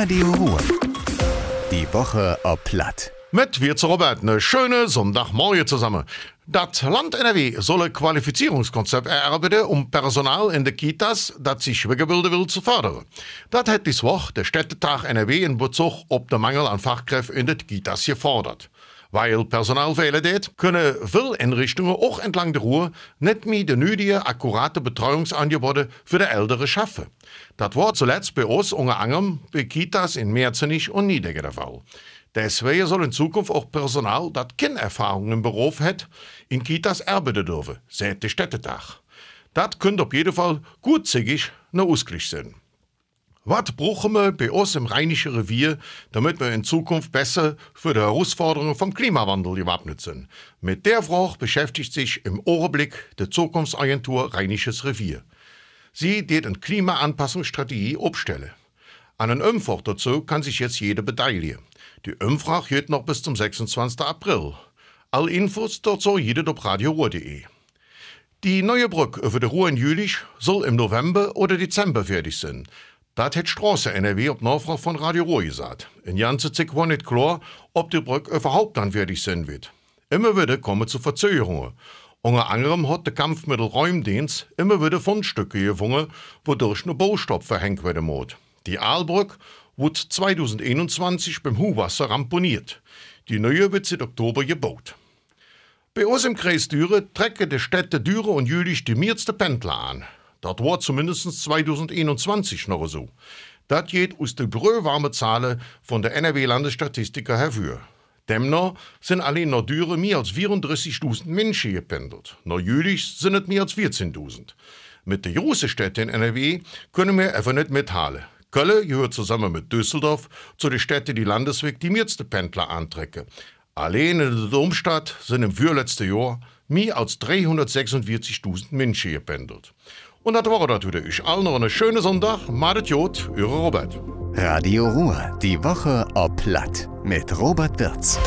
Radio Ruhr. Die Woche ob Platt. Mit wir zu Robert, eine schöne Sonntagmorgen zusammen. Das Land NRW soll ein Qualifizierungskonzept erarbeiten, um Personal in den Kitas, das sich weiterbilden will, zu fördern. Das hat diese Woche der Städtetag NRW in Bezug auf den Mangel an Fachkräften in den Kitas gefordert. Weil Personal fehlen deed, können viele Einrichtungen auch entlang der Ruhr nicht mehr die nötige, akkurate Betreuungsangebote für die Ältere schaffen. Das war zuletzt bei uns unter anderem bei Kitas in Merzenich und Niedege der Fall. Deswegen soll in Zukunft auch Personal, das keine Erfahrung im Beruf hat, in Kitas arbeiten dürfen, seit der Städtetag. Das könnte auf jeden Fall gutzigig ein Ausgleich sein. Was brauchen wir bei uns im Rheinischen Revier, damit wir in Zukunft besser für die Herausforderungen vom Klimawandel gewappnet sind? Mit der Frage beschäftigt sich im Augenblick die Zukunftsagentur Rheinisches Revier. Sie wird eine Klimaanpassungsstrategie aufstellen. An einem Umfrage dazu kann sich jetzt jeder beteiligen. Die Umfrage geht noch bis zum 26. April. All Infos dazu jeder auf radioruhr.de. Die neue Brücke über die Ruhr in Jülich soll im November oder Dezember fertig sein. Das hat Straße NRW auf Nachfrage von Radio Ruhr gesagt. In ganze Zeit war nicht klar, ob die Brücke überhaupt dann fertig sein wird. Immer wieder kommen zu Verzögerungen. Unter anderem hat der Kampfmittelräumdienst immer wieder Fundstücke gefunden, wodurch eine Baustopp verhängt werden muss. Die Aalbrücke wird 2021 beim Huwasser ramponiert. Die neue wird seit Oktober gebaut. Bei uns im Kreis Düre trecken die Städte Düre und Jülich die meisten Pendler an. Das war zumindest 2021 noch so. Das geht aus den brühwarmen Zahlen von der NRW-Landesstatistiker hervor. Demnach sind allein nach Düre mehr als 34.000 Menschen gependelt. Nach Jülich sind es mehr als 14.000. Mit den großen Städten in NRW können wir einfach nicht mithalten. Köln gehört zusammen mit Düsseldorf zu den Städten, die landesweg die meisten Pendler antrecken. Allein in der Domstadt sind im vorletzten Jahr mehr als 346.000 Menschen gependelt. Und das war wieder. Ich allen noch einen schönen Sonntag. Madet Jod, Eure Robert. Radio Ruhr. Die Woche ob Platt. Mit Robert Wirz.